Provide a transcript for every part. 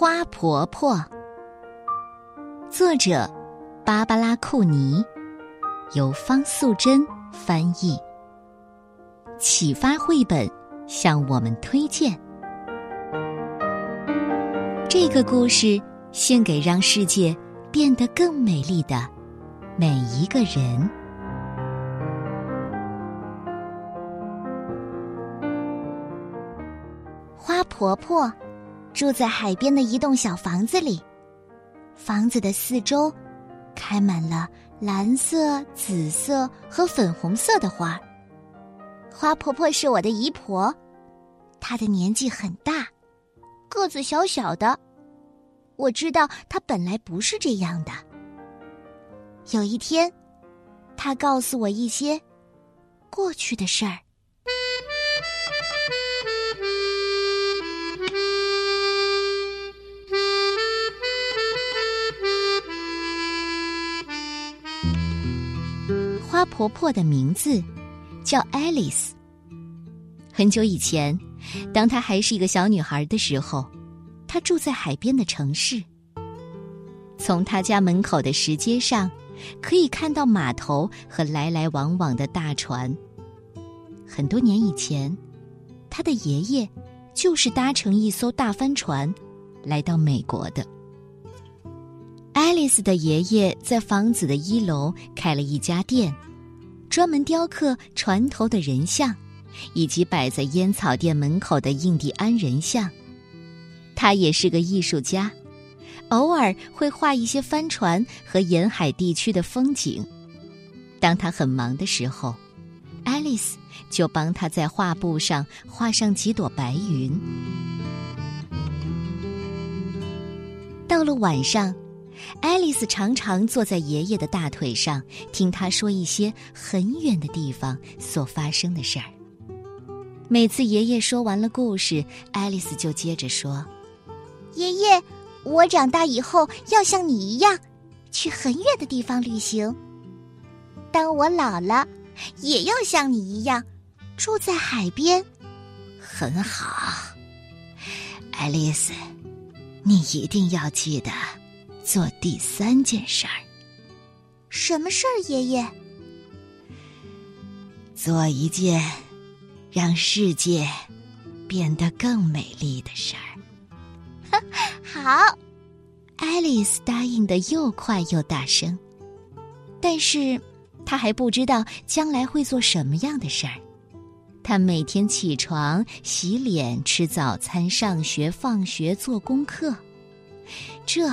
花婆婆，作者芭芭拉·库尼，由方素珍翻译。启发绘本向我们推荐这个故事，献给让世界变得更美丽的每一个人。花婆婆。住在海边的一栋小房子里，房子的四周开满了蓝色、紫色和粉红色的花。花婆婆是我的姨婆，她的年纪很大，个子小小的。我知道她本来不是这样的。有一天，她告诉我一些过去的事儿。她婆婆的名字叫爱丽丝。很久以前，当她还是一个小女孩的时候，她住在海边的城市。从她家门口的石阶上，可以看到码头和来来往往的大船。很多年以前，她的爷爷就是搭乘一艘大帆船来到美国的。爱丽丝的爷爷在房子的一楼开了一家店。专门雕刻船头的人像，以及摆在烟草店门口的印第安人像。他也是个艺术家，偶尔会画一些帆船和沿海地区的风景。当他很忙的时候，爱丽丝就帮他在画布上画上几朵白云。到了晚上。爱丽丝常常坐在爷爷的大腿上，听他说一些很远的地方所发生的事儿。每次爷爷说完了故事，爱丽丝就接着说：“爷爷，我长大以后要像你一样，去很远的地方旅行。当我老了，也要像你一样，住在海边。”很好，爱丽丝，你一定要记得。做第三件事儿，什么事儿？爷爷，做一件让世界变得更美丽的事儿。好，爱丽丝答应的又快又大声，但是她还不知道将来会做什么样的事儿。她每天起床、洗脸、吃早餐、上学、放学、做功课，这。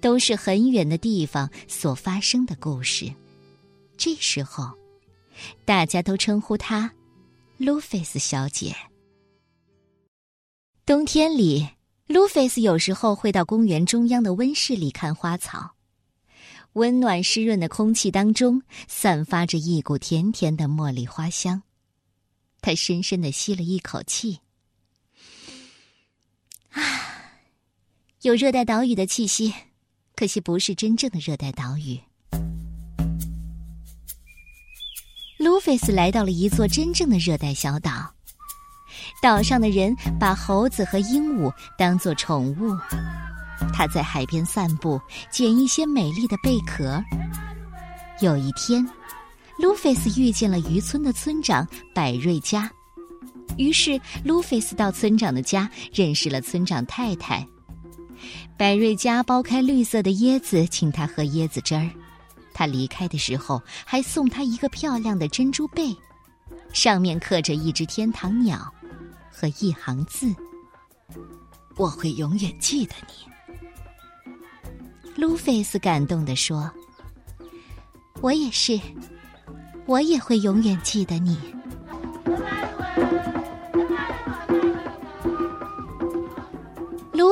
都是很远的地方所发生的故事。这时候，大家都称呼她路菲斯小姐。冬天里，路菲斯有时候会到公园中央的温室里看花草。温暖湿润的空气当中，散发着一股甜甜的茉莉花香。他深深的吸了一口气，啊。有热带岛屿的气息，可惜不是真正的热带岛屿。路菲斯来到了一座真正的热带小岛，岛上的人把猴子和鹦鹉当做宠物。他在海边散步，捡一些美丽的贝壳。有一天，路菲斯遇见了渔村的村长百瑞佳，于是路菲斯到村长的家，认识了村长太太。百瑞家剥开绿色的椰子，请他喝椰子汁儿。他离开的时候，还送他一个漂亮的珍珠贝，上面刻着一只天堂鸟和一行字：“我会永远记得你。”路菲斯感动地说：“我也是，我也会永远记得你。”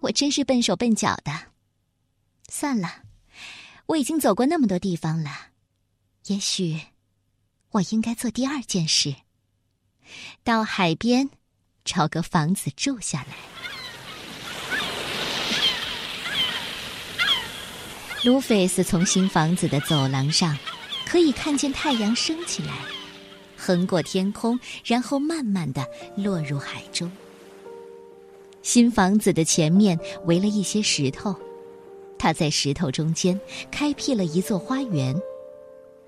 我真是笨手笨脚的。算了，我已经走过那么多地方了，也许我应该做第二件事：到海边找个房子住下来。卢菲斯从新房子的走廊上，可以看见太阳升起来，横过天空，然后慢慢的落入海中。新房子的前面围了一些石头，他在石头中间开辟了一座花园。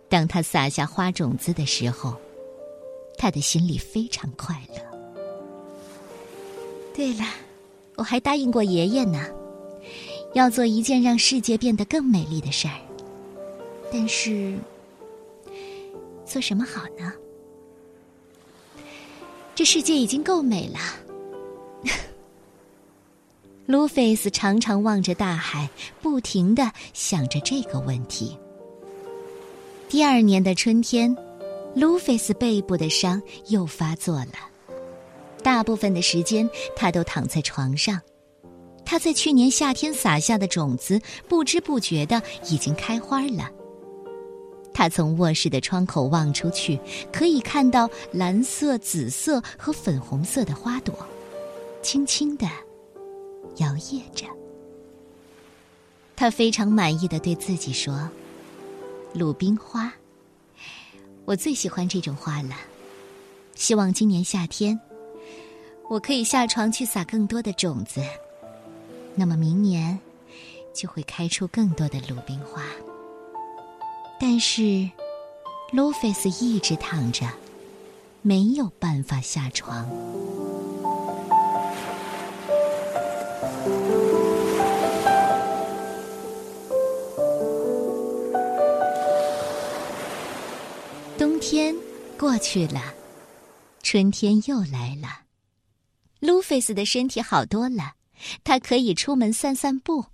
当他撒下花种子的时候，他的心里非常快乐。对了，我还答应过爷爷呢。要做一件让世界变得更美丽的事儿，但是做什么好呢？这世界已经够美了。卢菲斯常常望着大海，不停的想着这个问题。第二年的春天，卢菲斯背部的伤又发作了，大部分的时间他都躺在床上。他在去年夏天撒下的种子，不知不觉的已经开花了。他从卧室的窗口望出去，可以看到蓝色、紫色和粉红色的花朵，轻轻的摇曳着。他非常满意的对自己说：“鲁冰花，我最喜欢这种花了。希望今年夏天，我可以下床去撒更多的种子。”那么明年就会开出更多的鲁冰花，但是卢菲斯一直躺着，没有办法下床。天过去了，春天又来了，卢菲斯的身体好多了。他可以出门散散步。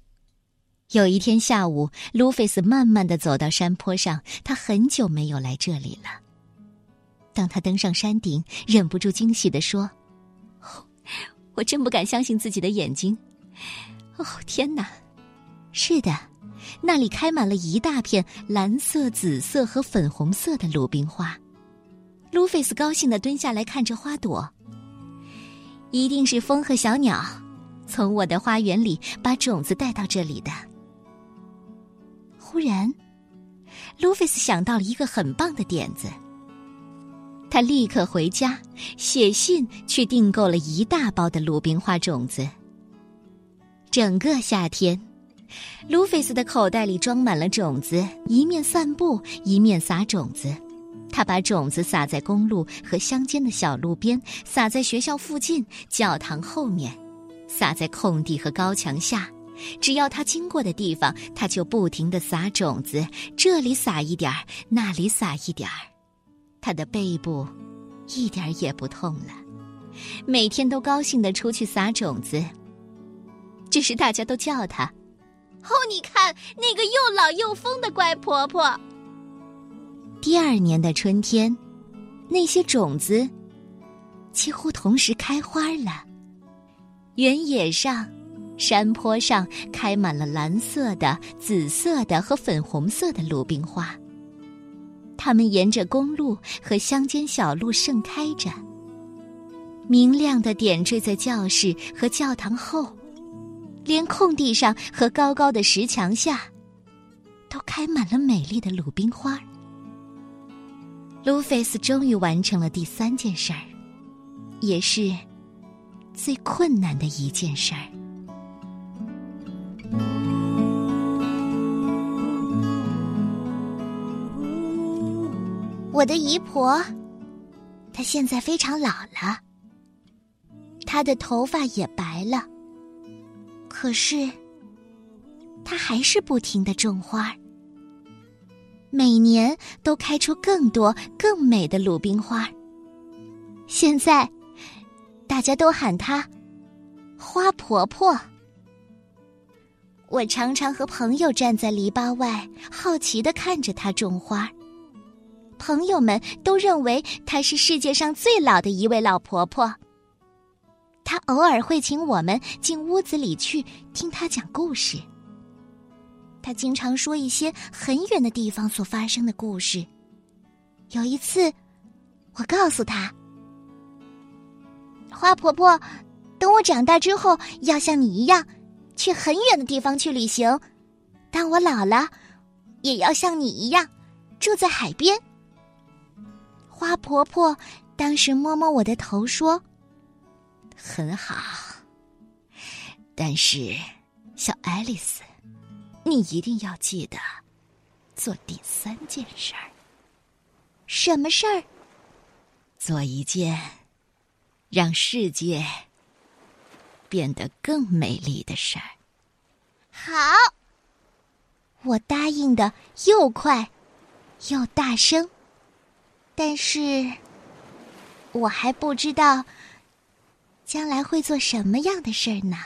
有一天下午，卢菲斯慢慢的走到山坡上，他很久没有来这里了。当他登上山顶，忍不住惊喜的说：“我真不敢相信自己的眼睛！哦，天哪！是的，那里开满了一大片蓝色、紫色和粉红色的鲁冰花。”卢菲斯高兴的蹲下来看着花朵，一定是风和小鸟。从我的花园里把种子带到这里的。忽然，卢菲斯想到了一个很棒的点子。他立刻回家写信去订购了一大包的鲁冰花种子。整个夏天，卢菲斯的口袋里装满了种子，一面散步一面撒种子。他把种子撒在公路和乡间的小路边，撒在学校附近、教堂后面。撒在空地和高墙下，只要他经过的地方，他就不停的撒种子，这里撒一点儿，那里撒一点儿，他的背部一点也不痛了，每天都高兴的出去撒种子。只是大家都叫他：“，你看那个又老又疯的怪婆婆。”第二年的春天，那些种子几乎同时开花了。原野上、山坡上开满了蓝色的、紫色的和粉红色的鲁冰花。它们沿着公路和乡间小路盛开着，明亮的点缀在教室和教堂后，连空地上和高高的石墙下，都开满了美丽的鲁冰花。卢菲斯终于完成了第三件事儿，也是。最困难的一件事儿。我的姨婆，她现在非常老了，她的头发也白了，可是他还是不停的种花，每年都开出更多更美的鲁冰花。现在，大家都喊她“花婆婆”。我常常和朋友站在篱笆外，好奇的看着她种花。朋友们都认为她是世界上最老的一位老婆婆。他偶尔会请我们进屋子里去听他讲故事。他经常说一些很远的地方所发生的故事。有一次，我告诉他。花婆婆，等我长大之后，要像你一样，去很远的地方去旅行。当我老了，也要像你一样，住在海边。花婆婆当时摸摸我的头说：“很好，但是，小爱丽丝，你一定要记得做第三件事儿。什么事儿？做一件。”让世界变得更美丽的事儿。好，我答应的又快又大声，但是我还不知道将来会做什么样的事儿呢。